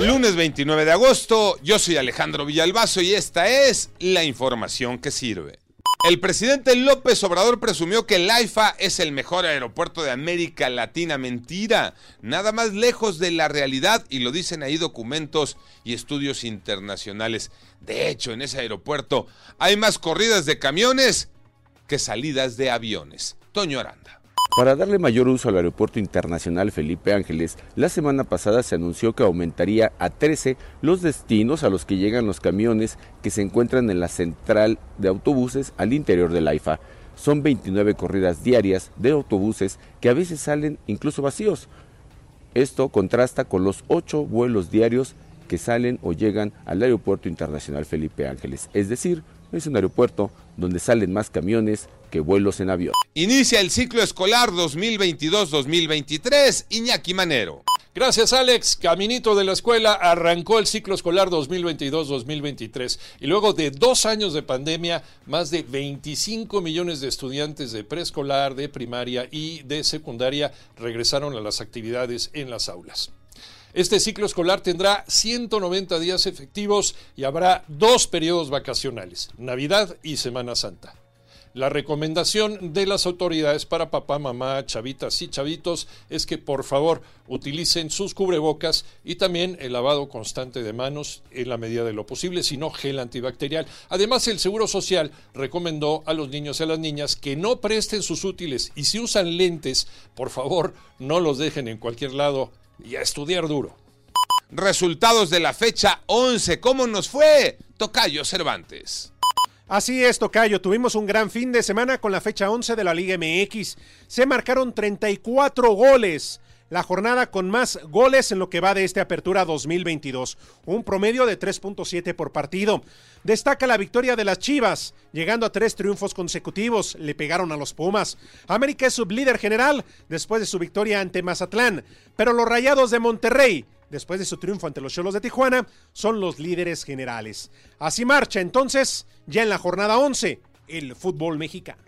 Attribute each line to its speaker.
Speaker 1: Lunes 29 de agosto, yo soy Alejandro Villalbazo y esta es la información que sirve. El presidente López Obrador presumió que el AIFA es el mejor aeropuerto de América Latina. Mentira, nada más lejos de la realidad y lo dicen ahí documentos y estudios internacionales. De hecho, en ese aeropuerto hay más corridas de camiones que salidas de aviones. Toño Aranda.
Speaker 2: Para darle mayor uso al Aeropuerto Internacional Felipe Ángeles, la semana pasada se anunció que aumentaría a 13 los destinos a los que llegan los camiones que se encuentran en la central de autobuses al interior del AIFA. Son 29 corridas diarias de autobuses que a veces salen incluso vacíos. Esto contrasta con los 8 vuelos diarios que salen o llegan al Aeropuerto Internacional Felipe Ángeles, es decir, es un aeropuerto donde salen más camiones que vuelos en avión.
Speaker 1: Inicia el ciclo escolar 2022-2023, Iñaki Manero.
Speaker 3: Gracias Alex. Caminito de la escuela arrancó el ciclo escolar 2022-2023 y luego de dos años de pandemia, más de 25 millones de estudiantes de preescolar, de primaria y de secundaria regresaron a las actividades en las aulas. Este ciclo escolar tendrá 190 días efectivos y habrá dos periodos vacacionales, Navidad y Semana Santa. La recomendación de las autoridades para papá, mamá, chavitas y chavitos es que por favor utilicen sus cubrebocas y también el lavado constante de manos en la medida de lo posible, sino gel antibacterial. Además, el Seguro Social recomendó a los niños y a las niñas que no presten sus útiles y si usan lentes, por favor, no los dejen en cualquier lado y a estudiar duro.
Speaker 1: Resultados de la fecha 11. ¿Cómo nos fue? Tocayo Cervantes.
Speaker 4: Así es, Tocayo. Tuvimos un gran fin de semana con la fecha 11 de la Liga MX. Se marcaron 34 goles. La jornada con más goles en lo que va de esta apertura 2022. Un promedio de 3.7 por partido. Destaca la victoria de las Chivas, llegando a tres triunfos consecutivos. Le pegaron a los Pumas. América es sublíder general después de su victoria ante Mazatlán. Pero los Rayados de Monterrey después de su triunfo ante los Cholos de Tijuana, son los líderes generales. Así marcha entonces, ya en la jornada 11, el fútbol mexicano.